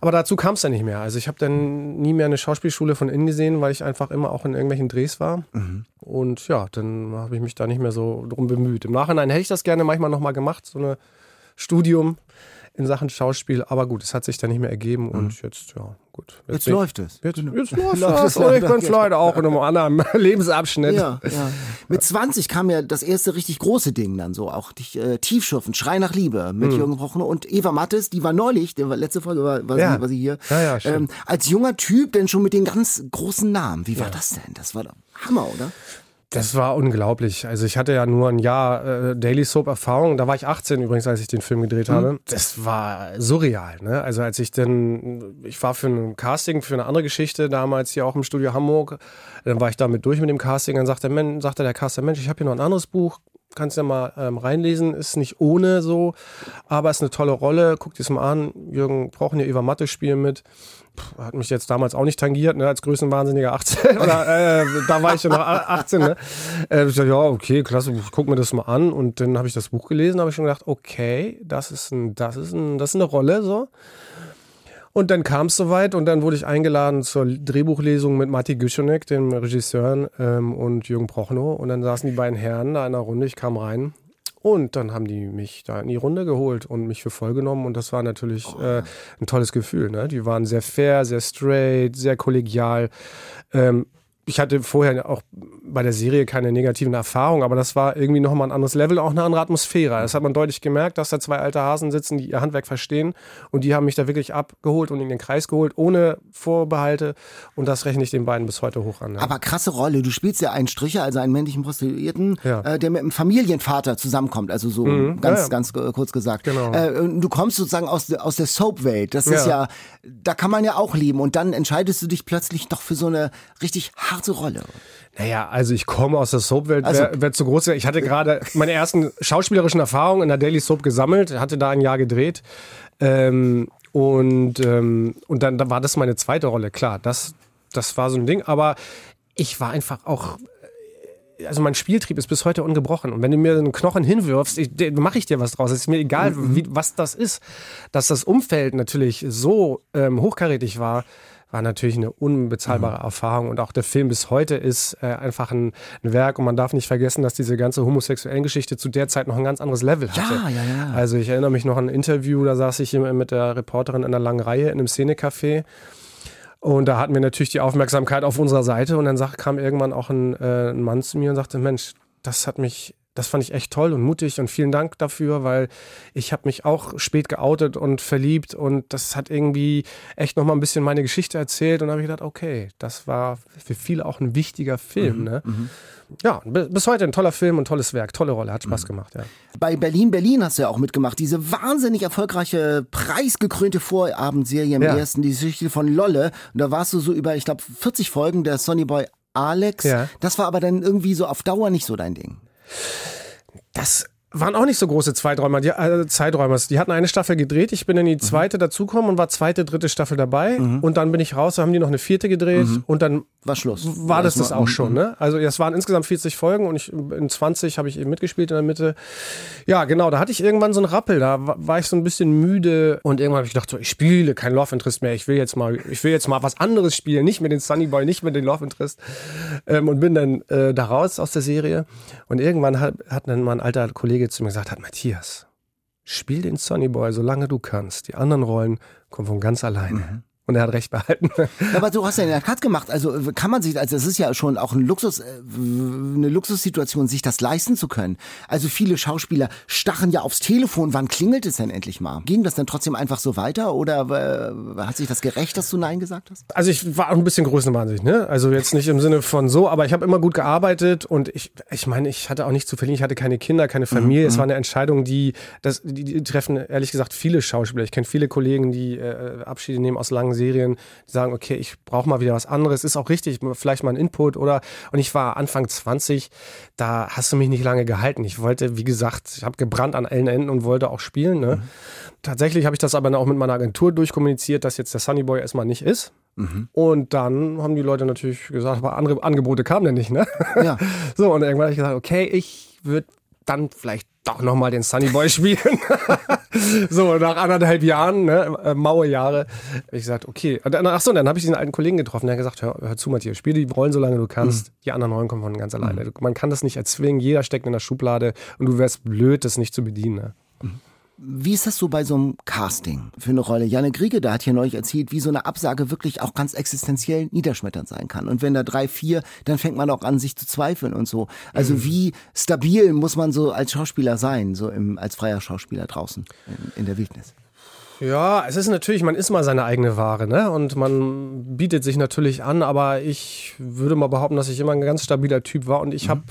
Aber dazu kam es dann nicht mehr. Also ich habe dann nie mehr eine Schauspielschule von innen gesehen, weil ich einfach immer auch in irgendwelchen Drehs war. Und ja, dann habe ich mich da nicht mehr so drum bemüht. Im Nachhinein hätte ich das gerne manchmal nochmal gemacht, so ein Studium in Sachen Schauspiel. Aber gut, es hat sich dann nicht mehr ergeben und jetzt, ja, gut. Jetzt ich- läuft es. Jetzt, Genau. jetzt läuft es Und ich bin vielleicht auch in einem anderen Lebensabschnitt. Ja, ja. Mit 20 kam ja das erste richtig große Ding dann so, auch dich, äh, Tiefschürfen, Schrei nach Liebe mit Jürgen Prochnow und Eva Mattes, die war neulich, die war, letzte Folge war, war, Ja. sie, war sie hier. Ja, ja, stimmt. ähm, als junger Typ, denn schon mit den ganz großen Namen. Wie war das denn? Das war Hammer, oder? Das war unglaublich. Also ich hatte ja nur ein Jahr äh, Daily Soap Erfahrung. Da war ich 18 übrigens, als ich den Film gedreht habe. Das war surreal. Ne? Also als ich dann, ich war für ein Casting für eine andere Geschichte damals hier auch im Studio Hamburg. Dann war ich damit durch mit dem Casting. Dann sagte, der Men- sagte der Caster, Mensch, ich habe hier noch ein anderes Buch. Kannst ja mal ähm, reinlesen. Ist nicht ohne so, aber ist eine tolle Rolle. Guck dir es mal an. Jürgen brauchen hier Eva Matte spielen mit. Hat mich jetzt damals auch nicht tangiert, ne, als Größenwahnsinniger 18 oder äh, da war ich ja noch 18, ne? Äh, ich dachte, ja, okay, klasse, guck mir das mal an und dann habe ich das Buch gelesen, habe ich schon gedacht, okay, das ist ein, das ist ein, das ist eine Rolle so. Und dann kam es soweit und dann wurde ich eingeladen zur Drehbuchlesung mit Matti Güschonek, dem Regisseur, ähm, und Jürgen Prochnow. Und dann saßen die beiden Herren da in einer Runde, ich kam rein. Und dann haben die mich da in die Runde geholt und mich für voll genommen. Und das war natürlich äh, ein tolles Gefühl. Ne? Die waren sehr fair, sehr straight, sehr kollegial. Ähm, ich hatte vorher auch bei der Serie keine negativen Erfahrungen, aber das war irgendwie nochmal ein anderes Level, auch eine andere Atmosphäre. Das hat man deutlich gemerkt, dass da zwei alte Hasen sitzen, die ihr Handwerk verstehen und die haben mich da wirklich abgeholt und in den Kreis geholt, ohne Vorbehalte und das rechne ich den beiden bis heute hoch an. Ja. Aber krasse Rolle. Du spielst ja einen Stricher, also einen männlichen Prostituierten, Ja. äh, der mit einem Familienvater zusammenkommt. Also so ganz, ja, ganz äh, kurz gesagt. Genau. Äh, du kommst sozusagen aus, der- aus der Soap-Welt. Das ist ja, Ja. da kann man ja auch leben. Und dann entscheidest du dich plötzlich doch für so eine richtig harte Rolle. Naja, also ich komme aus der Soap-Welt, Also- wer, wer zu groß wäre. Ich hatte gerade meine ersten schauspielerischen Erfahrungen in der Daily Soap gesammelt, hatte da ein Jahr gedreht. Ähm, und, ähm, und dann da war das meine zweite Rolle, klar. Das, das war so ein Ding, aber ich war einfach auch. Also mein Spieltrieb ist bis heute ungebrochen. Und wenn du mir einen Knochen hinwirfst, mache ich dir was draus. Es ist mir egal, wie, was das ist. Dass das Umfeld natürlich so ähm, hochkarätig war, war natürlich eine unbezahlbare Erfahrung. Und auch der Film bis heute ist äh, einfach ein, ein Werk. Und man darf nicht vergessen, dass diese ganze homosexuellen Geschichte zu der Zeit noch ein ganz anderes Level hatte. Ja, ja, ja. Also ich erinnere mich noch an ein Interview, da saß ich mit der Reporterin in einer langen Reihe in einem Szenecafé. Und da hatten wir natürlich die Aufmerksamkeit auf unserer Seite. Und dann kam irgendwann auch ein, äh, ein Mann zu mir und sagte, Mensch, das hat mich, das fand ich echt toll und mutig und vielen Dank dafür, weil ich habe mich auch spät geoutet und verliebt und das hat irgendwie echt nochmal ein bisschen meine Geschichte erzählt. Und da habe ich gedacht, okay, das war für viele auch ein wichtiger Film. ne? Ja, bi- bis heute ein toller Film und tolles Werk, tolle Rolle, hat Spaß gemacht, ja. Bei Berlin Berlin hast du ja auch mitgemacht. Diese wahnsinnig erfolgreiche, preisgekrönte Vorabendserie im Ja. ersten, die Geschichte von Lolle. Und da warst du so über, ich glaube, 40 Folgen der Sonny Boy Alex. Ja. Das war aber dann irgendwie so auf Dauer nicht so dein Ding. Das waren auch nicht so große Zeiträume. Die, äh, Zeiträume. Die hatten eine Staffel gedreht. Ich bin in die zweite dazugekommen und war zweite, dritte Staffel dabei. Und dann bin ich raus. Da haben die noch eine vierte gedreht. Und dann War Schluss. war das das auch schon. Ne? Also es waren insgesamt 40 Folgen und ich, in 20 habe ich eben mitgespielt in der Mitte. Ja, genau. Da hatte ich irgendwann so einen Rappel. Da wa- war ich so ein bisschen müde und irgendwann habe ich gedacht, so, ich spiele kein Love Interest mehr. Ich will jetzt mal, ich will jetzt mal was anderes spielen. Nicht mit den Sunny Boy, nicht mit den Love Interest. Ähm, und bin dann äh, da raus aus der Serie. Und irgendwann hat, hat dann mal ein alter Kollege zu mir gesagt, hat Matthias, spiel den Sunny Boy, solange du kannst. Die anderen Rollen kommen von ganz alleine. Und er hat recht behalten. Aber du hast ja einen Cut gemacht. Also kann man sich, also es ist ja schon auch ein Luxus, äh, eine Luxussituation, sich das leisten zu können. Also viele Schauspieler stachen ja aufs Telefon. Wann klingelt es denn endlich mal? Ging das dann trotzdem einfach so weiter oder äh, hat sich das gerecht, dass du Nein gesagt hast? Also ich war auch ein bisschen größenwahnsinnig, ne? Also jetzt nicht im Sinne von so, aber ich habe immer gut gearbeitet und ich, ich meine, ich hatte auch nichts zu verlieren. Ich hatte keine Kinder, keine Familie. Es war eine Entscheidung, die, das, die, die treffen ehrlich gesagt viele Schauspieler. Ich kenne viele Kollegen, die äh, Abschiede nehmen aus langen Serien, die sagen, okay, ich brauche mal wieder was anderes, ist auch richtig, vielleicht mal ein Input oder und ich war Anfang 20, da hast du mich nicht lange gehalten. Ich wollte, wie gesagt, ich habe gebrannt an allen Enden und wollte auch spielen. Ne? Mhm. Tatsächlich habe ich das aber auch mit meiner Agentur durchkommuniziert, dass jetzt der Sunny Boy erstmal nicht ist. Mhm. Und dann haben die Leute natürlich gesagt, aber andere Angebote kamen denn nicht, ne? Ja. so, und irgendwann habe ich gesagt, okay, ich würde dann vielleicht doch nochmal den Sunny Boy spielen. so, nach anderthalb Jahren, ne, äh, maue Jahre, habe ich gesagt, okay. ach so, dann habe ich diesen alten Kollegen getroffen, der hat gesagt, hör, hör zu, Matthias, spiel die Rollen, solange du kannst. Mhm. Die anderen Rollen kommen von ganz alleine. Mhm. Man kann das nicht erzwingen, jeder steckt in der Schublade und du wärst blöd, das nicht zu bedienen. Ne? Mhm. Wie ist das so bei so einem Casting für eine Rolle? Janne Griege, da hat hier neulich erzählt, wie so eine Absage wirklich auch ganz existenziell niederschmetternd sein kann. Und wenn da drei, vier, dann fängt man auch an, sich zu zweifeln und so. Also mhm. wie stabil muss man so als Schauspieler sein, so im, als freier Schauspieler draußen in, in der Wildnis? Ja, es ist natürlich, man ist mal seine eigene Ware, ne? Und man bietet sich natürlich an, aber ich würde mal behaupten, dass ich immer ein ganz stabiler Typ war und ich mhm. habe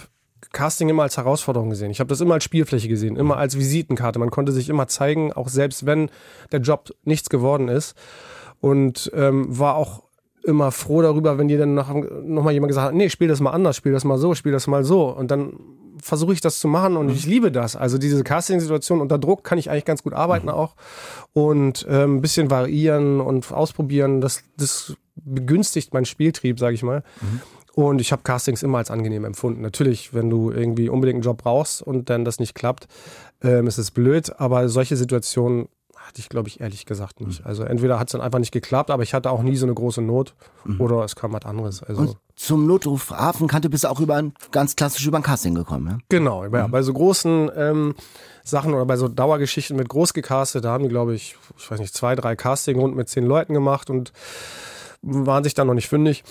Casting immer als Herausforderung gesehen. Ich habe das immer als Spielfläche gesehen, immer als Visitenkarte. Man konnte sich immer zeigen, auch selbst wenn der Job nichts geworden ist. Und ähm, war auch immer froh darüber, wenn dir dann noch, noch mal jemand gesagt hat, nee, spiel das mal anders, spiel das mal so, spiel das mal so. Und dann versuche ich das zu machen und ich liebe das. Also diese Casting-Situation unter Druck kann ich eigentlich ganz gut arbeiten mhm. auch. Und ähm, ein bisschen variieren und ausprobieren, das, das begünstigt meinen Spieltrieb, sage ich mal. Mhm. Und ich habe Castings immer als angenehm empfunden. Natürlich, wenn du irgendwie unbedingt einen Job brauchst und dann das nicht klappt, ähm, ist es blöd. Aber solche Situationen hatte ich, glaube ich, ehrlich gesagt nicht. Mhm. Also entweder hat es dann einfach nicht geklappt, aber ich hatte auch nie so eine große Not mhm. oder es kam was anderes. Also und zum Notruf Hafenkante bist du auch über ein, ganz klassisch über ein Casting gekommen, ja? Genau, ja, mhm. bei so großen ähm, Sachen oder bei so Dauergeschichten mit groß gecastet, da haben die, glaube ich, ich weiß nicht, zwei, drei Castingrunden mit zehn Leuten gemacht und waren sich dann noch nicht fündig.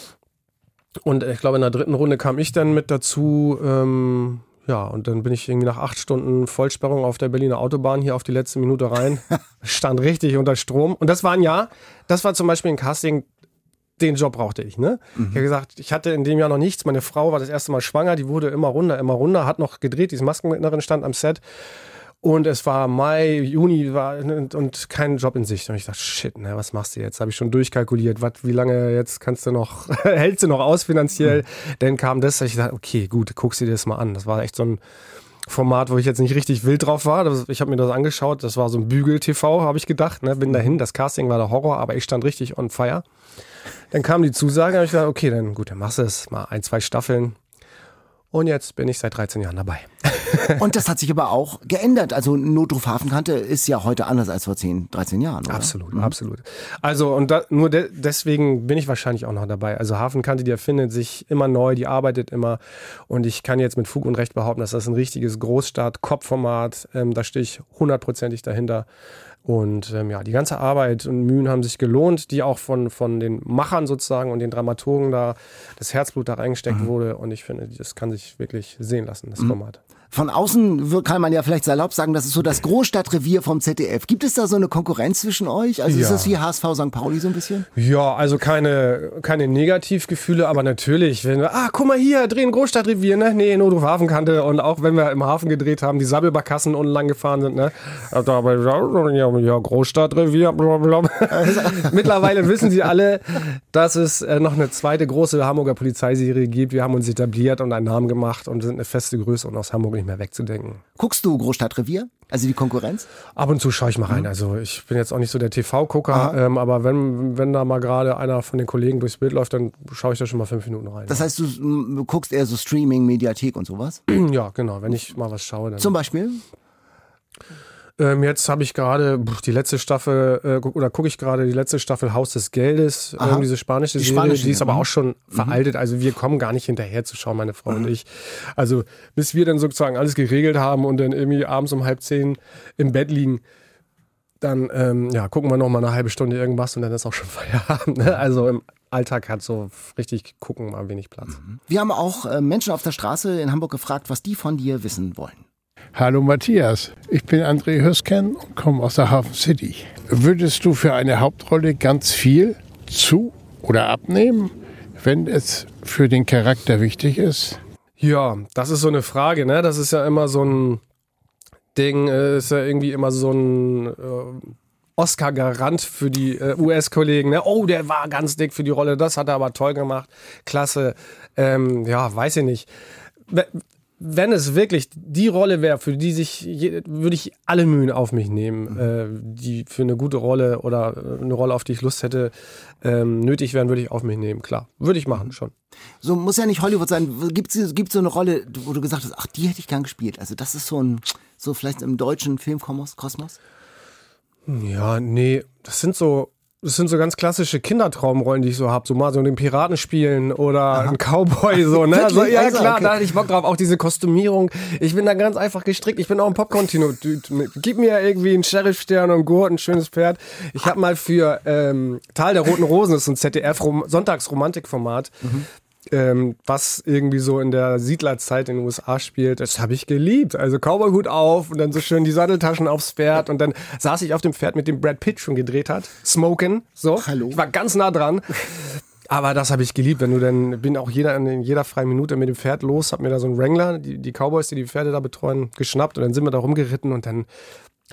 Und ich glaube, in der dritten Runde kam ich dann mit dazu. Ähm, ja, und dann bin ich irgendwie nach acht Stunden Vollsperrung auf der Berliner Autobahn hier auf die letzte Minute rein. Stand richtig unter Strom. Und das war ein Jahr, das war zum Beispiel ein Casting, den Job brauchte ich. Ne? Mhm. Ich habe gesagt, ich hatte in dem Jahr noch nichts. Meine Frau war das erste Mal schwanger, die wurde immer runter, immer runter, hat noch gedreht, diese Maskenbildnerin stand am Set. Und es war Mai, Juni war, und kein Job in Sicht. Und ich dachte, shit, ne, was machst du jetzt? Habe ich schon durchkalkuliert, wat, wie lange jetzt kannst du noch, hältst du noch aus finanziell? Mhm. Dann kam das, ich dachte, okay, gut, guckst du dir das mal an. Das war echt so ein Format, wo ich jetzt nicht richtig wild drauf war. Das, ich habe mir das angeschaut, das war so ein Bügel-TV, habe ich gedacht. Ne? Bin dahin, das Casting war der Horror, aber ich stand richtig on fire. Dann kam die Zusage, habe ich gesagt, okay, dann gut, dann machst du es mal ein, zwei Staffeln. Und jetzt bin ich seit 13 Jahren dabei. Und das hat sich aber auch geändert. Also Notruf Hafenkante ist ja heute anders als vor 10, 13 Jahren. Oder? Absolut, mhm. absolut. Also und da, nur de deswegen bin ich wahrscheinlich auch noch dabei. Also Hafenkante, die erfindet sich immer neu, die arbeitet immer. Und ich kann jetzt mit Fug und Recht behaupten, dass das ein richtiges Großstadt-Kopfformat. Ähm, da stehe ich hundertprozentig dahinter. Und ähm, ja, die ganze Arbeit und Mühen haben sich gelohnt, die auch von, von den Machern sozusagen und den Dramaturgen da das Herzblut da reingesteckt mhm. wurde. Und ich finde, das kann sich wirklich sehen lassen, das mhm. Format. Von außen kann man ja vielleicht salopp sagen, das ist so das Großstadtrevier vom ZDF. Gibt es da so eine Konkurrenz zwischen euch? Also ja. ist das wie HSV St. Pauli so ein bisschen? Ja, also keine, keine Negativgefühle, aber natürlich, wenn wir, ah, guck mal hier, drehen Großstadtrevier, ne? Nee, Notruf Hafenkante und auch wenn wir im Hafen gedreht haben, die Sabbelbarkassen unten lang gefahren sind, ne? Aber ja, ja Großstadtrevier, blablabla. Mittlerweile wissen sie alle, dass es äh, noch eine zweite große Hamburger Polizeiserie gibt. Wir haben uns etabliert und einen Namen gemacht und sind eine feste Größe und aus Hamburg nicht mehr wegzudenken. Guckst du Großstadtrevier? Also die Konkurrenz? Ab und zu schaue ich mal rein. Mhm. Also ich bin jetzt auch nicht so der TV-Gucker, ähm, aber wenn, wenn da mal gerade einer von den Kollegen durchs Bild läuft, dann schaue ich da schon mal fünf Minuten rein. Das heißt, du guckst eher so Streaming, Mediathek und sowas? ja, genau. Wenn ich mal was schaue, dann. Zum Beispiel? Ähm, jetzt habe ich gerade die letzte Staffel, äh, oder gucke ich gerade die letzte Staffel Haus des Geldes, ähm, diese spanische die Serie, spanische, die ist aber auch schon mhm. veraltet. Also wir kommen gar nicht hinterher zu schauen, meine Frau mhm. und ich. Also bis wir dann sozusagen alles geregelt haben und dann irgendwie abends um halb zehn im Bett liegen, dann ähm, ja, gucken wir noch mal eine halbe Stunde irgendwas und dann ist auch schon Feierabend. Ne? Also im Alltag hat so richtig gucken mal wenig Platz. Mhm. Wir haben auch äh, Menschen auf der Straße in Hamburg gefragt, was die von dir wissen wollen. Hallo Matthias, ich bin André Hösken und komme aus der Hafen City. Würdest du für eine Hauptrolle ganz viel zu oder abnehmen, wenn es für den Charakter wichtig ist? Ja, das ist so eine Frage, ne? Das ist ja immer so ein Ding, äh, ist ja irgendwie immer so ein äh, Oscar-Garant für die äh, US-Kollegen. Ne? Oh, der war ganz dick für die Rolle, das hat er aber toll gemacht. Klasse. Ähm, ja, weiß ich nicht. Wenn es wirklich die Rolle wäre, für die sich, würde ich alle Mühen auf mich nehmen, mhm. äh, die für eine gute Rolle oder äh, eine Rolle, auf die ich Lust hätte, ähm, nötig wären, würde ich auf mich nehmen. Klar, würde ich machen, schon. So muss ja nicht Hollywood sein. Gibt es so eine Rolle, wo du gesagt hast, ach, die hätte ich gern gespielt. Also das ist so ein, so vielleicht im deutschen Filmkosmos? Ja, nee, das sind so das sind so ganz klassische Kindertraumrollen, die ich so habe. So mal so den Piraten spielen oder Aha. ein Cowboy, so, ne? so, ja, also, klar, okay. da hatte ich Bock drauf. Auch diese Kostümierung. Ich bin da ganz einfach gestrickt. Ich bin auch ein Popcorn-Tino. Gib mir irgendwie einen Sheriff-Stern und einen Gurt, ein schönes Pferd. Ich habe mal für ähm, Tal der Roten Rosen, das ist ein ZDF-Sonntagsromantikformat, mhm ähm, was irgendwie so in der Siedlerzeit in den USA spielt, das habe ich geliebt. Also Cowboyhut auf und dann so schön die Satteltaschen aufs Pferd und dann saß ich auf dem Pferd, mit dem Brad Pitt schon gedreht hat, smoken, so. Hallo. Ich war ganz nah dran. Aber das habe ich geliebt, wenn du dann, bin auch jeder in jeder freien Minute mit dem Pferd los, hab mir da so einen Wrangler, die, die Cowboys, die die Pferde da betreuen, geschnappt und dann sind wir da rumgeritten und dann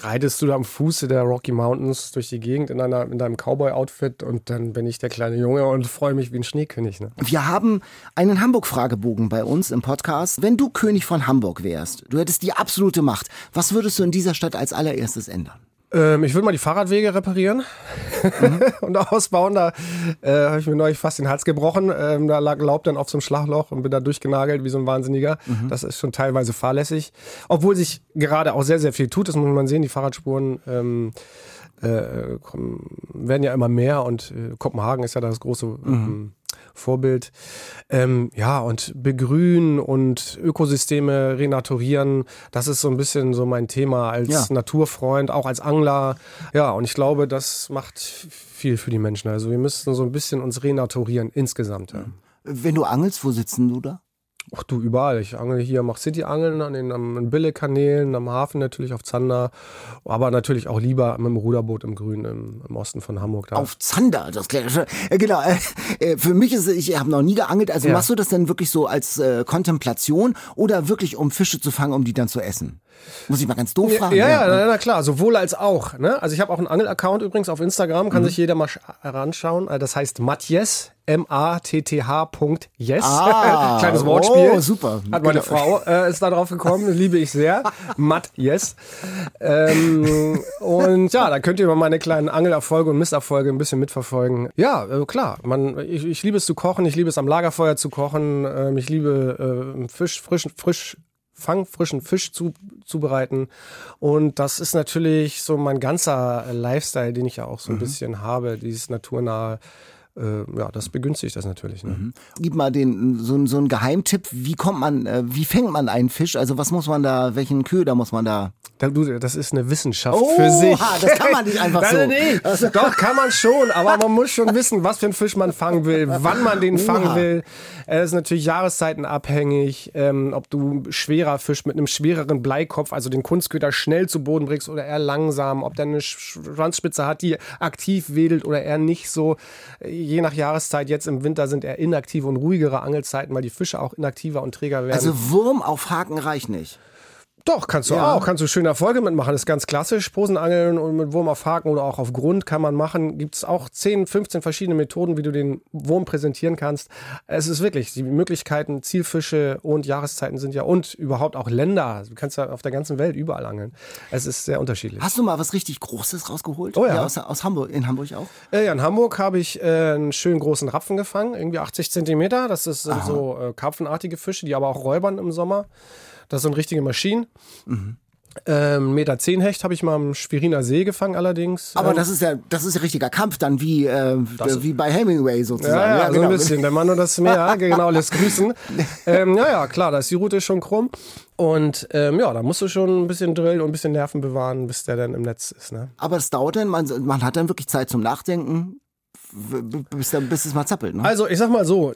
reitest du da am Fuße der Rocky Mountains durch die Gegend in, einer, in deinem Cowboy-Outfit und dann bin ich der kleine Junge und freue mich wie ein Schneekönig. Ne? Wir haben einen Hamburg-Fragebogen bei uns im Podcast. Wenn du König von Hamburg wärst, du hättest die absolute Macht, was würdest du in dieser Stadt als allererstes ändern? Ähm, ich würde mal die Fahrradwege reparieren mhm. und ausbauen. Da äh, habe ich mir neulich fast den Hals gebrochen. Ähm, da lag Laub dann auf so einem Schlagloch und bin da durchgenagelt wie so ein Wahnsinniger. Mhm. Das ist schon teilweise fahrlässig. Obwohl sich gerade auch sehr, sehr viel tut. Das muss man sehen. Die Fahrradspuren ähm, äh, werden ja immer mehr und äh, Kopenhagen ist ja das große mhm. Vorbild. Ähm, ja, und begrünen und Ökosysteme renaturieren, das ist so ein bisschen so mein Thema als ja. Naturfreund, auch als Angler. Ja, und ich glaube, das macht viel für die Menschen. Also wir müssen so ein bisschen uns renaturieren insgesamt. Ja. Wenn du angelst, wo sitzen du da? Ach du, überall. Ich angel hier, mache City-Angeln an den am Bille-Kanälen, am Hafen natürlich auf Zander, aber natürlich auch lieber mit dem Ruderboot im Grün im, im Osten von Hamburg. Da. Auf Zander, das klingt schon. Äh, genau. Äh, äh, für mich ist ich habe noch nie geangelt. Also ja. machst du das denn wirklich so als äh, Kontemplation oder wirklich um Fische zu fangen, um die dann zu essen? Muss ich mal ganz doof fragen. Ja, ja, ja na, klar, sowohl als auch. Ne? Also ich habe auch einen Angel-Account übrigens auf Instagram, kann mhm. sich jeder mal heranschauen. Das heißt Matjes, M-A-T-T-H.yes. Ah, Kleines Wortspiel. Oh, super. Hat meine genau. Frau, äh, ist da drauf gekommen, liebe ich sehr. Matt, yes. Ähm, und ja, da könnt ihr mal meine kleinen Angelerfolge und Misserfolge ein bisschen mitverfolgen. Ja, äh, klar. Man, ich, ich liebe es zu kochen, ich liebe es am Lagerfeuer zu kochen, ähm, ich liebe äh, Fisch, frisch, frisch Fang frischen Fisch zu, zubereiten. Und das ist natürlich so mein ganzer Lifestyle, den ich ja auch so ein mhm. bisschen habe, dieses naturnahe äh, ja, das begünstigt das natürlich. Ne? Mhm. Gib mal den, so, so einen Geheimtipp, wie kommt man, äh, wie fängt man einen Fisch? Also was muss man da, welchen Köder muss man da? Das ist eine Wissenschaft oh, für sich. das kann man nicht einfach so. nee. Also. Doch, kann man schon, aber man muss schon wissen, was für einen Fisch man fangen will, wann man den fangen will. Es ist natürlich jahreszeitenabhängig, ähm, ob du schwerer Fisch mit einem schwereren Bleikopf, also den Kunstköder schnell zu Boden bringst oder eher langsam, ob der eine Schwanzspitze hat, die aktiv wedelt oder eher nicht so je nach Jahreszeit, jetzt im Winter sind eher inaktive und ruhigere Angelzeiten, weil die Fische auch inaktiver und träger werden. Also Wurm auf Haken reicht nicht. Doch, kannst du ja. auch. Kannst du schöne Erfolge mitmachen. Das ist ganz klassisch. Posenangeln und mit Wurm auf Haken oder auch auf Grund kann man machen. Gibt es auch 10, 15 verschiedene Methoden, wie du den Wurm präsentieren kannst. Es ist wirklich, die Möglichkeiten, Zielfische und Jahreszeiten sind ja und überhaupt auch Länder. Du kannst ja auf der ganzen Welt überall angeln. Es ist sehr unterschiedlich. Hast du mal was richtig Großes rausgeholt? Oh ja. ja aus, aus, Hamburg, in Hamburg auch? Äh, ja, in Hamburg habe ich äh, einen schönen großen Rapfen gefangen, irgendwie 80 Zentimeter. Das ist, sind so äh, karpfenartige Fische, die aber auch räubern im Sommer. Das sind richtige Maschinen. Mhm. Ähm, Meter 10 Hecht habe ich mal am Schweriner See gefangen allerdings. Aber ähm, das ist ja, das ist ja richtiger Kampf dann wie, äh, wie bei Hemingway sozusagen. Ja, ja, ja so genau. ein bisschen. Der Mann und das Meer, genau, lässt grüßen. ähm, ja, ja, klar, da ist die Route schon krumm. Und ähm, ja, da musst du schon ein bisschen drillen und ein bisschen Nerven bewahren, bis der dann im Netz ist. Ne? Aber es dauert dann, man, man hat dann wirklich Zeit zum Nachdenken, bis, bis es mal zappelt. Ne? Also ich sag mal so,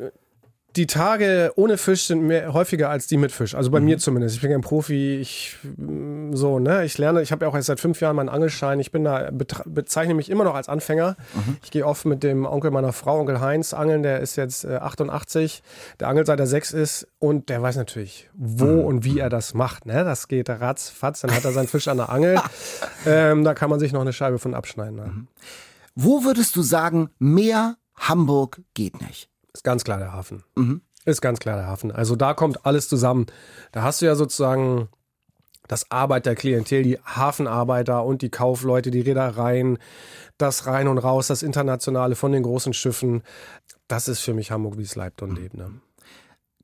die Tage ohne Fisch sind mehr häufiger als die mit Fisch. Also bei mhm. mir zumindest. Ich bin kein Profi. Ich mm, so ne. Ich lerne. Ich habe ja auch erst seit fünf Jahren meinen Angelschein. Ich bin da bezeichne mich immer noch als Anfänger. Mhm. Ich gehe oft mit dem Onkel meiner Frau, Onkel Heinz, angeln. Der ist jetzt äh, 88. Der angelt seit er sechs ist und der weiß natürlich, wo mhm. und wie er das macht. Ne, das geht ratzfatz. Dann hat er seinen Fisch an der Angel. ähm, da kann man sich noch eine Scheibe von abschneiden. Ne? Mhm. Wo würdest du sagen, mehr Hamburg geht nicht? Ist ganz klar der Hafen. Mhm. Ist ganz klar der Hafen. Also da kommt alles zusammen. Da hast du ja sozusagen das Arbeiterklientel, die Hafenarbeiter und die Kaufleute, die Reedereien, das Rein und Raus, das Internationale von den großen Schiffen. Das ist für mich Hamburg, wie es leibt und lebt. Ne?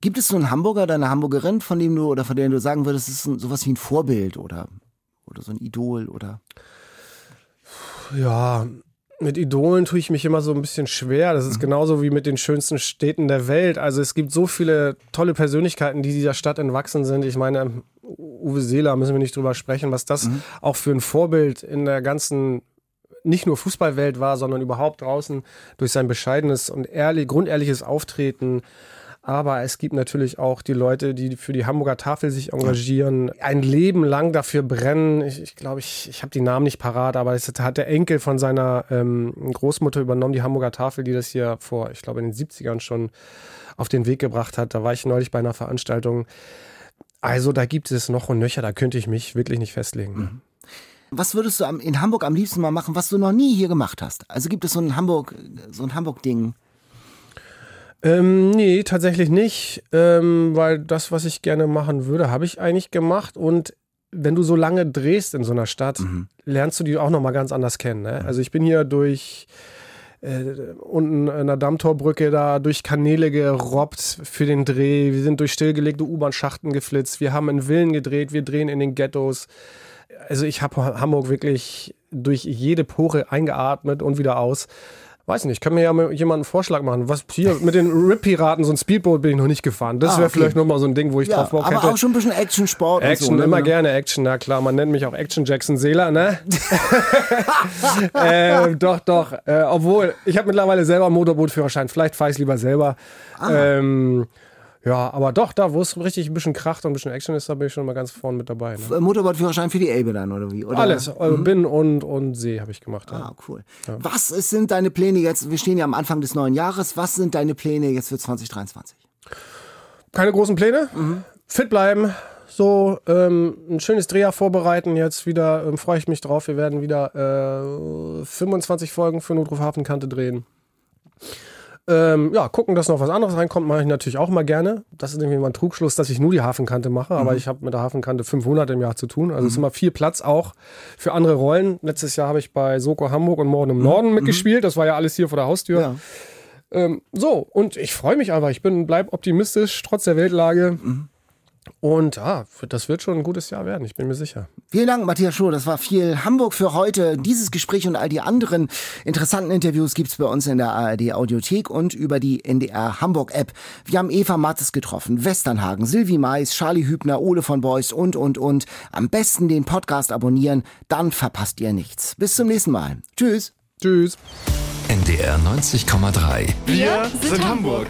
Gibt es so einen Hamburger oder eine Hamburgerin, von dem du oder von der du sagen würdest, es ist sowas wie ein Vorbild oder, oder so ein Idol oder? Ja, mit Idolen tue ich mich immer so ein bisschen schwer. Das ist mhm. genauso wie mit den schönsten Städten der Welt. Also es gibt so viele tolle Persönlichkeiten, die dieser Stadt entwachsen sind. Ich meine, Uwe Seeler müssen wir nicht drüber sprechen, was das mhm. auch für ein Vorbild in der ganzen nicht nur Fußballwelt war, sondern überhaupt draußen durch sein bescheidenes und ehrlich, grundehrliches Auftreten aber es gibt natürlich auch die Leute, die für die Hamburger Tafel sich engagieren, ein Leben lang dafür brennen. Ich, ich glaube, ich, ich habe die Namen nicht parat, aber das hat der Enkel von seiner ähm, Großmutter übernommen, die Hamburger Tafel, die das hier vor, ich glaube, in den 70ern schon auf den Weg gebracht hat. Da war ich neulich bei einer Veranstaltung. Also da gibt es noch und nöcher, da könnte ich mich wirklich nicht festlegen. Mhm. Was würdest du in Hamburg am liebsten mal machen, was du noch nie hier gemacht hast? Also gibt es so ein Hamburg, so ein Hamburg-Ding? Ähm, nee, tatsächlich nicht, ähm, weil das, was ich gerne machen würde, habe ich eigentlich gemacht und wenn du so lange drehst in so einer Stadt, mhm. lernst du die auch nochmal ganz anders kennen. Ne? Also ich bin hier durch äh, unten an der Dammtorbrücke da durch Kanäle gerobbt für den Dreh. Wir sind durch stillgelegte U-Bahn-Schachten geflitzt. Wir haben in Villen gedreht. Wir drehen in den Ghettos. Also ich habe Hamburg wirklich durch jede Pore eingeatmet und wieder aus. Weiß nicht, kann mir ja mal jemand einen Vorschlag machen. Was hier mit den Rip-Piraten, so ein Speedboat bin ich noch nicht gefahren. Das ah, wäre okay. vielleicht nochmal so ein Ding, wo ich ja, drauf Bock aber hätte. Aber auch schon ein bisschen Action-Sport. Action, so, ne? immer gerne Action, na klar. Man nennt mich auch Action Jackson Seeler, ne? äh, doch, doch. Äh, obwohl, ich habe mittlerweile selber einen Motorbootführerschein. Vielleicht fahre ich lieber selber. Ah. Ähm, ja, aber doch, da, wo es richtig ein bisschen Kracht und ein bisschen Action ist, da bin ich schon mal ganz vorne mit dabei. Ne? Motorbootführerschein für die Elbe dann, oder wie? Oder? Alles, äh, mhm. Bin und, und See habe ich gemacht. Ja. Ah, cool. Ja. Was sind deine Pläne jetzt? Wir stehen ja am Anfang des neuen Jahres. Was sind deine Pläne jetzt für 2023? Keine großen Pläne. Mhm. Fit bleiben. So, ähm, ein schönes Drehjahr vorbereiten. Jetzt wieder ähm, freue ich mich drauf. Wir werden wieder äh, 25 Folgen für Notruf Hafenkante drehen. Ähm, ja, gucken, dass noch was anderes reinkommt, mache ich natürlich auch mal gerne. Das ist irgendwie mein Trugschluss, dass ich nur die Hafenkante mache, mhm. aber ich habe mit der Hafenkante 500 im Jahr zu tun. Also mhm. ist immer viel Platz auch für andere Rollen. Letztes Jahr habe ich bei Soko Hamburg und Morden im mhm. Norden mhm. mitgespielt. Das war ja alles hier vor der Haustür. Ja. Ähm, so, und ich freue mich einfach. Ich bin, bleib optimistisch, trotz der Weltlage. Mhm. Und ah, das wird schon ein gutes Jahr werden, ich bin mir sicher. Vielen Dank, Matthias Schur. Das war viel Hamburg für heute. Dieses Gespräch und all die anderen interessanten Interviews gibt's bei uns in der ARD Audiothek und über die NDR Hamburg App. Wir haben Eva Mattes getroffen, Westernhagen, Silvi Mais, Charlie Hübner, Ole von Beuys und, und, und. Am besten den Podcast abonnieren, dann verpasst ihr nichts. Bis zum nächsten Mal. Tschüss. Tschüss. NDR 90,3. Wir sind Hamburg.